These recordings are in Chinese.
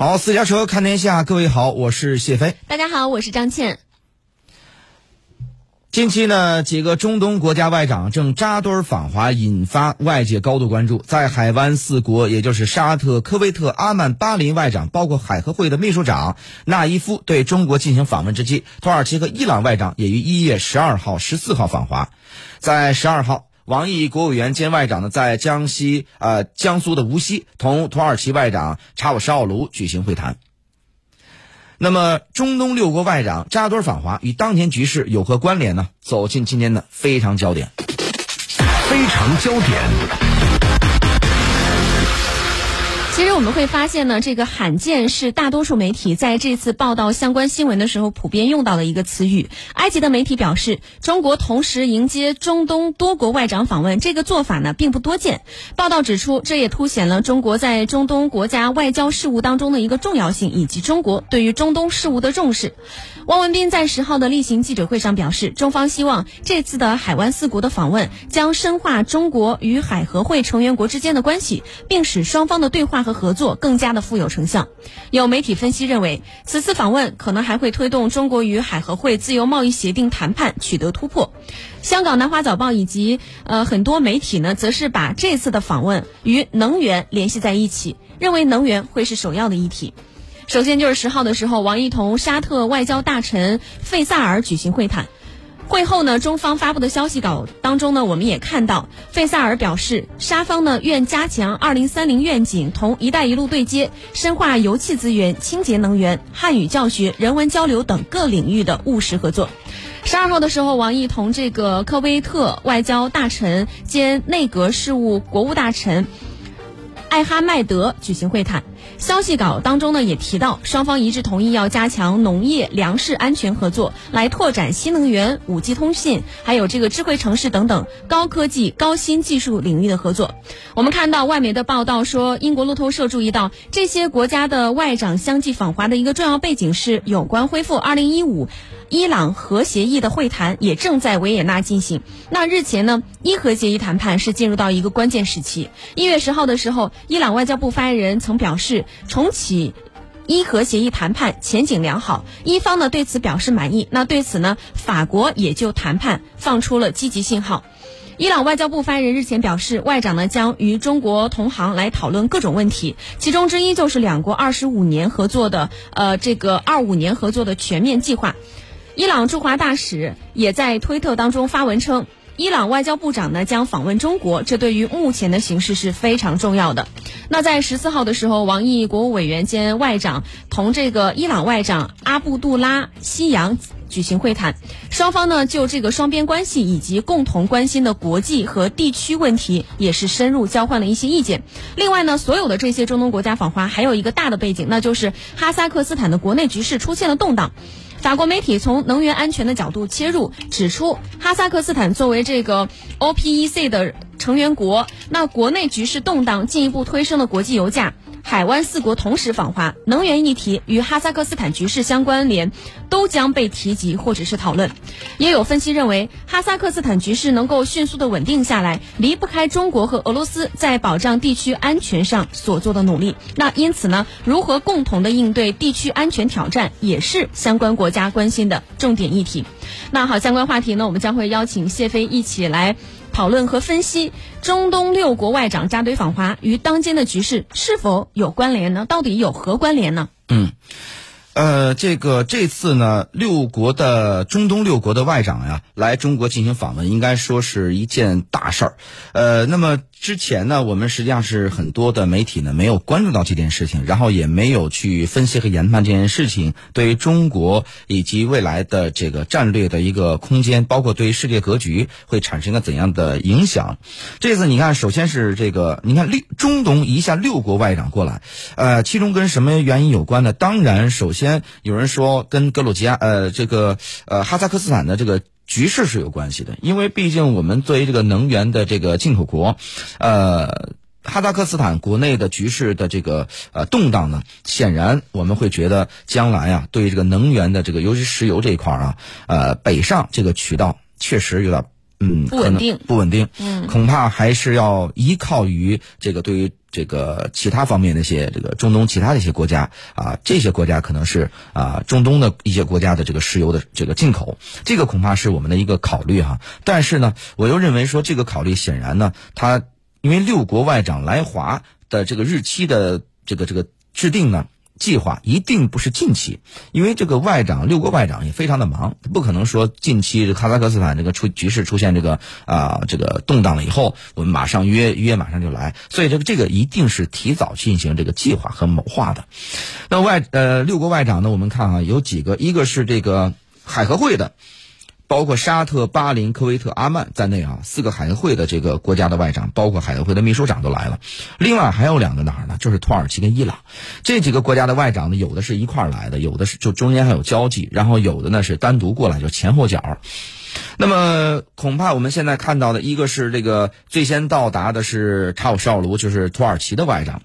好，私家车看天下，各位好，我是谢飞。大家好，我是张倩。近期呢，几个中东国家外长正扎堆儿访华，引发外界高度关注。在海湾四国，也就是沙特、科威特、阿曼、巴林外长，包括海合会的秘书长纳伊夫对中国进行访问之际，土耳其和伊朗外长也于一月十二号、十四号访华。在十二号，王毅国务委员兼外长呢，在江西呃江苏的无锡同土耳其外长查韦什奥卢举行会谈。那么，中东六国外长扎堆儿访华，与当前局势有何关联呢？走进今天的非常焦点。非常焦点。其实我们会发现呢，这个罕见是大多数媒体在这次报道相关新闻的时候普遍用到的一个词语。埃及的媒体表示，中国同时迎接中东多国外长访问，这个做法呢并不多见。报道指出，这也凸显了中国在中东国家外交事务当中的一个重要性，以及中国对于中东事务的重视。汪文斌在十号的例行记者会上表示，中方希望这次的海湾四国的访问将深化中国与海合会成员国之间的关系，并使双方的对话和。合作更加的富有成效。有媒体分析认为，此次访问可能还会推动中国与海合会自由贸易协定谈判取得突破。香港南华早报以及呃很多媒体呢，则是把这次的访问与能源联系在一起，认为能源会是首要的议题。首先就是十号的时候，王毅同沙特外交大臣费萨尔举行会谈。会后呢，中方发布的消息稿当中呢，我们也看到费萨尔表示，沙方呢愿加强二零三零愿景同“一带一路”对接，深化油气资源、清洁能源、汉语教学、人文交流等各领域的务实合作。十二号的时候，王毅同这个科威特外交大臣兼内阁事务国务大臣。艾哈迈德举行会谈，消息稿当中呢也提到，双方一致同意要加强农业粮食安全合作，来拓展新能源、五 G 通信，还有这个智慧城市等等高科技、高新技术领域的合作。我们看到外媒的报道说，英国路透社注意到，这些国家的外长相继访华的一个重要背景是有关恢复二零一五。伊朗核协议的会谈也正在维也纳进行。那日前呢，伊核协议谈判是进入到一个关键时期。一月十号的时候，伊朗外交部发言人曾表示，重启伊核协议谈判前景良好，伊方呢对此表示满意。那对此呢，法国也就谈判放出了积极信号。伊朗外交部发言人日前表示，外长呢将与中国同行来讨论各种问题，其中之一就是两国二十五年合作的呃这个二五年合作的全面计划。伊朗驻华大使也在推特当中发文称，伊朗外交部长呢将访问中国，这对于目前的形势是非常重要的。那在十四号的时候，王毅国务委员兼外长同这个伊朗外长阿布杜拉西扬举行会谈，双方呢就这个双边关系以及共同关心的国际和地区问题也是深入交换了一些意见。另外呢，所有的这些中东国家访华还有一个大的背景，那就是哈萨克斯坦的国内局势出现了动荡。法国媒体从能源安全的角度切入，指出哈萨克斯坦作为这个 OPEC 的成员国，那国内局势动荡，进一步推升了国际油价。海湾四国同时访华，能源议题与哈萨克斯坦局势相关联，都将被提及或者是讨论。也有分析认为，哈萨克斯坦局势能够迅速的稳定下来，离不开中国和俄罗斯在保障地区安全上所做的努力。那因此呢，如何共同的应对地区安全挑战，也是相关国家关心的重点议题。那好，相关话题呢，我们将会邀请谢飞一起来。讨论和分析中东六国外长扎堆访华与当今的局势是否有关联呢？到底有何关联呢？嗯，呃，这个这次呢，六国的中东六国的外长呀来中国进行访问，应该说是一件大事儿。呃，那么。之前呢，我们实际上是很多的媒体呢没有关注到这件事情，然后也没有去分析和研判这件事情对于中国以及未来的这个战略的一个空间，包括对于世界格局会产生一个怎样的影响。这次你看，首先是这个，你看六中东一下六国外长过来，呃，其中跟什么原因有关呢？当然，首先有人说跟格鲁吉亚，呃，这个呃哈萨克斯坦的这个。局势是有关系的，因为毕竟我们作为这个能源的这个进口国，呃，哈萨克斯坦国内的局势的这个呃动荡呢，显然我们会觉得将来啊，对于这个能源的这个，尤其石油这一块啊，呃，北上这个渠道确实有点嗯不稳定，不稳定，嗯，恐怕还是要依靠于这个对于这个其他方面的一些这个中东其他的一些国家啊，这些国家可能是啊中东的一些国家的这个石油的这个进口，这个恐怕是我们的一个考虑哈。但是呢，我又认为说这个考虑显然呢，它因为六国外长来华的这个日期的这个这个制定呢。计划一定不是近期，因为这个外长六国外长也非常的忙，不可能说近期哈萨克斯坦这个出局势出现这个啊这个动荡了以后，我们马上约约马上就来，所以这个这个一定是提早进行这个计划和谋划的。那外呃六国外长呢，我们看啊有几个，一个是这个海合会的。包括沙特、巴林、科威特、阿曼在内啊，四个海合会的这个国家的外长，包括海合会的秘书长都来了。另外还有两个哪儿呢？就是土耳其跟伊朗这几个国家的外长呢，有的是一块儿来的，有的是就中间还有交际，然后有的呢是单独过来，就前后脚。那么恐怕我们现在看到的一个是这个最先到达的是查尔绍卢，就是土耳其的外长。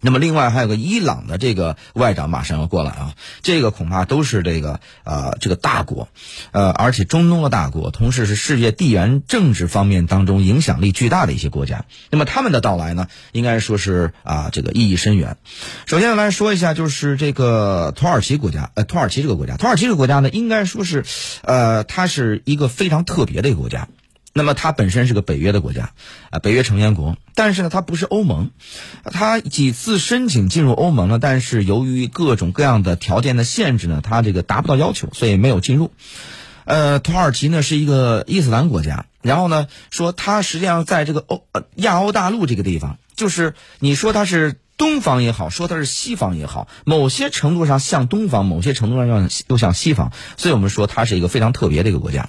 那么，另外还有个伊朗的这个外长马上要过来啊，这个恐怕都是这个啊这个大国，呃，而且中东的大国，同时是世界地缘政治方面当中影响力巨大的一些国家。那么他们的到来呢，应该说是啊这个意义深远。首先来说一下，就是这个土耳其国家，呃，土耳其这个国家，土耳其这个国家呢，应该说是，呃，它是一个非常特别的一个国家。那么它本身是个北约的国家，啊，北约成员国，但是呢，它不是欧盟，它几次申请进入欧盟呢，但是由于各种各样的条件的限制呢，它这个达不到要求，所以没有进入。呃，土耳其呢是一个伊斯兰国家，然后呢说它实际上在这个欧亚欧大陆这个地方，就是你说它是。东方也好，说它是西方也好，某些程度上像东方，某些程度上又又像西方，所以我们说它是一个非常特别的一个国家。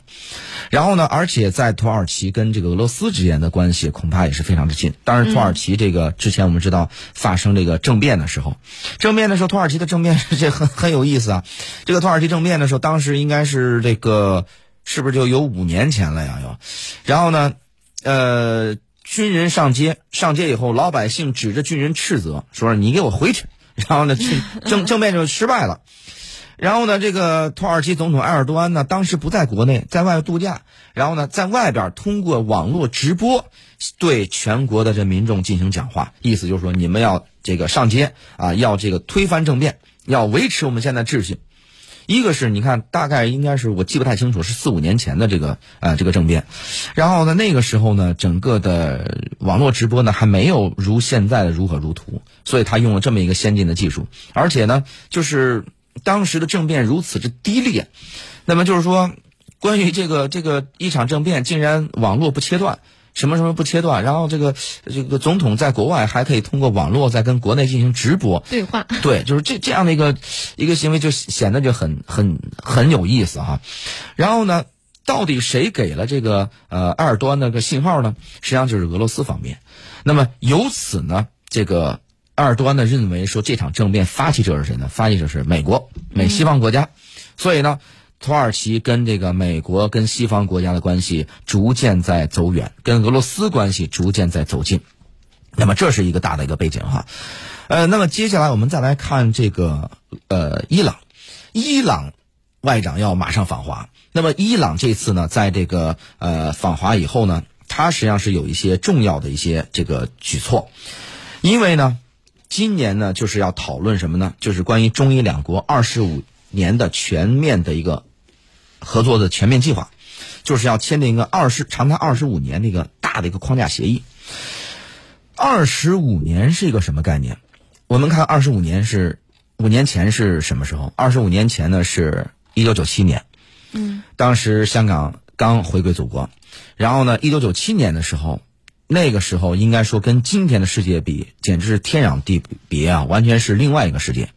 然后呢，而且在土耳其跟这个俄罗斯之间的关系恐怕也是非常之近。当然，土耳其这个之前我们知道发生这个政变的时候，政变的时候，土耳其的政变这很 很有意思啊。这个土耳其政变的时候，当时应该是这个是不是就有五年前了呀？又，然后呢，呃。军人上街，上街以后，老百姓指着军人斥责，说：“你给我回去。”然后呢，政政变就失败了。然后呢，这个土耳其总统埃尔多安呢，当时不在国内，在外度假。然后呢，在外边通过网络直播对全国的这民众进行讲话，意思就是说，你们要这个上街啊，要这个推翻政变，要维持我们现在秩序。一个是你看，大概应该是我记不太清楚，是四五年前的这个呃这个政变，然后呢那个时候呢，整个的网络直播呢还没有如现在的如火如荼，所以他用了这么一个先进的技术，而且呢就是当时的政变如此之低劣，那么就是说关于这个这个一场政变竟然网络不切断。什么什么不切断，然后这个这个总统在国外还可以通过网络在跟国内进行直播对话，对，就是这这样的一个一个行为就显得就很很很有意思哈。然后呢，到底谁给了这个呃埃尔多安那个信号呢？实际上就是俄罗斯方面。那么由此呢，这个埃尔多安呢认为说这场政变发起者是谁呢？发起者是美国美西方国家，所以呢。土耳其跟这个美国跟西方国家的关系逐渐在走远，跟俄罗斯关系逐渐在走近，那么这是一个大的一个背景哈，呃，那么接下来我们再来看这个呃伊朗，伊朗外长要马上访华，那么伊朗这次呢，在这个呃访华以后呢，它实际上是有一些重要的一些这个举措，因为呢，今年呢就是要讨论什么呢？就是关于中伊两国二十五年的全面的一个。合作的全面计划，就是要签订一个二十长达二十五年的一个大的一个框架协议。二十五年是一个什么概念？我们看二十五年是五年前是什么时候？二十五年前呢是一九九七年，嗯，当时香港刚回归祖国，然后呢，一九九七年的时候，那个时候应该说跟今天的世界比，简直是天壤地别啊，完全是另外一个世界。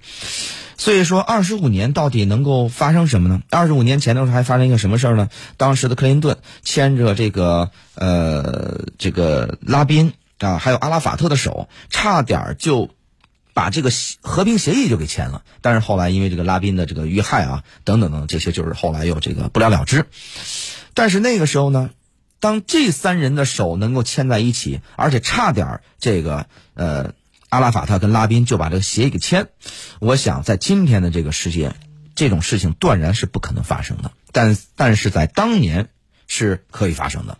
所以说，二十五年到底能够发生什么呢？二十五年前的时候还发生一个什么事儿呢？当时的克林顿牵着这个呃这个拉宾啊，还有阿拉法特的手，差点就把这个和平协议就给签了。但是后来因为这个拉宾的这个遇害啊，等等等这些，就是后来又这个不了了之。但是那个时候呢，当这三人的手能够牵在一起，而且差点这个呃。阿拉法特跟拉宾就把这个协议给签，我想在今天的这个世界，这种事情断然是不可能发生的。但但是在当年是可以发生的，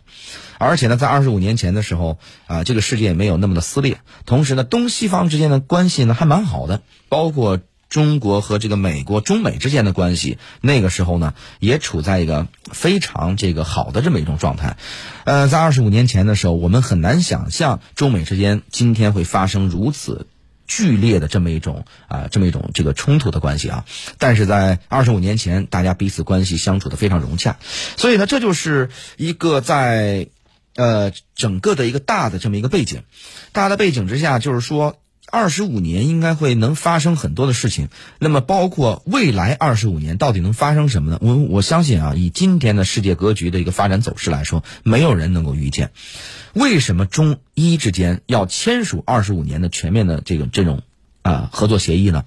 而且呢，在二十五年前的时候啊，这个世界没有那么的撕裂，同时呢，东西方之间的关系呢还蛮好的，包括中国和这个美国、中美之间的关系，那个时候呢也处在一个非常这个好的这么一种状态。呃，在二十五年前的时候，我们很难想象中美之间今天会发生如此。剧烈的这么一种啊，这么一种这个冲突的关系啊，但是在二十五年前，大家彼此关系相处的非常融洽，所以呢，这就是一个在呃整个的一个大的这么一个背景，大的背景之下，就是说二十五年应该会能发生很多的事情，那么包括未来二十五年到底能发生什么呢？我我相信啊，以今天的世界格局的一个发展走势来说，没有人能够预见。为什么中医之间要签署二十五年的全面的这个这种啊合作协议呢？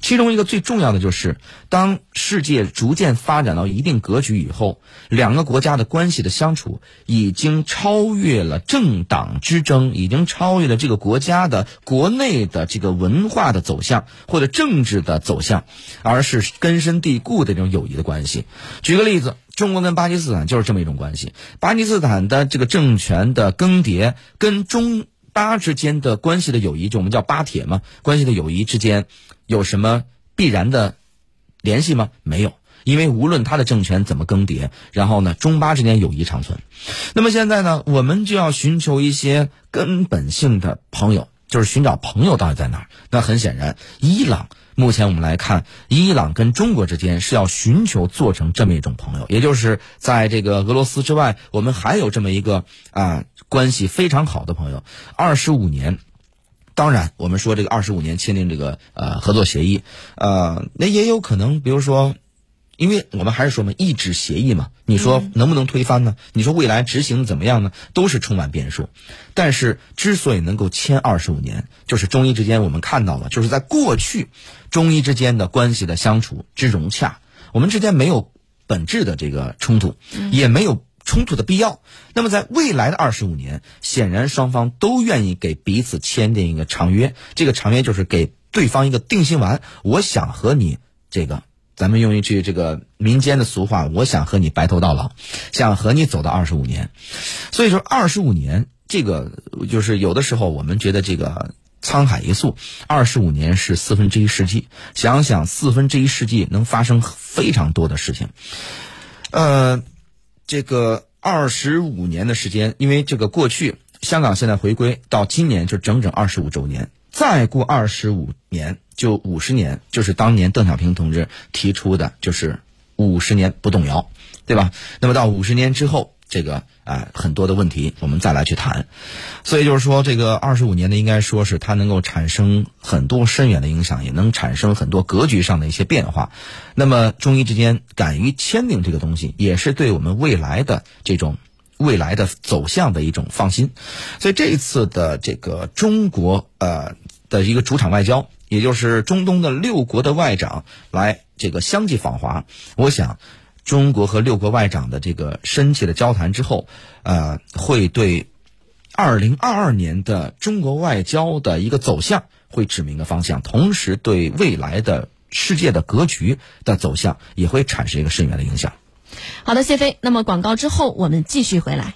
其中一个最重要的就是，当世界逐渐发展到一定格局以后，两个国家的关系的相处已经超越了政党之争，已经超越了这个国家的国内的这个文化的走向或者政治的走向，而是根深蒂固的这种友谊的关系。举个例子。中国跟巴基斯坦就是这么一种关系。巴基斯坦的这个政权的更迭，跟中巴之间的关系的友谊，就我们叫巴铁嘛，关系的友谊之间有什么必然的联系吗？没有，因为无论他的政权怎么更迭，然后呢，中巴之间友谊长存。那么现在呢，我们就要寻求一些根本性的朋友，就是寻找朋友到底在哪儿？那很显然，伊朗。目前我们来看，伊朗跟中国之间是要寻求做成这么一种朋友，也就是在这个俄罗斯之外，我们还有这么一个啊关系非常好的朋友。二十五年，当然我们说这个二十五年签订这个呃合作协议，呃，那也有可能，比如说。因为我们还是说嘛，一纸协议嘛，你说能不能推翻呢？你说未来执行怎么样呢？都是充满变数。但是之所以能够签二十五年，就是中医之间我们看到了，就是在过去中医之间的关系的相处之融洽，我们之间没有本质的这个冲突，也没有冲突的必要。那么在未来的二十五年，显然双方都愿意给彼此签订一个长约，这个长约就是给对方一个定心丸。我想和你这个。咱们用一句这个民间的俗话，我想和你白头到老，想和你走到二十五年。所以说，二十五年这个就是有的时候我们觉得这个沧海一粟，二十五年是四分之一世纪。想想四分之一世纪能发生非常多的事情。呃，这个二十五年的时间，因为这个过去香港现在回归到今年就整整二十五周年。再过二十五年，就五十年，就是当年邓小平同志提出的，就是五十年不动摇，对吧？那么到五十年之后，这个啊很多的问题我们再来去谈。所以就是说，这个二十五年呢，应该说是它能够产生很多深远的影响，也能产生很多格局上的一些变化。那么中医之间敢于签订这个东西，也是对我们未来的这种。未来的走向的一种放心，所以这一次的这个中国呃的一个主场外交，也就是中东的六国的外长来这个相继访华，我想中国和六国外长的这个深切的交谈之后，呃，会对二零二二年的中国外交的一个走向会指明个方向，同时对未来的世界的格局的走向也会产生一个深远的影响。好的，谢飞。那么广告之后，我们继续回来。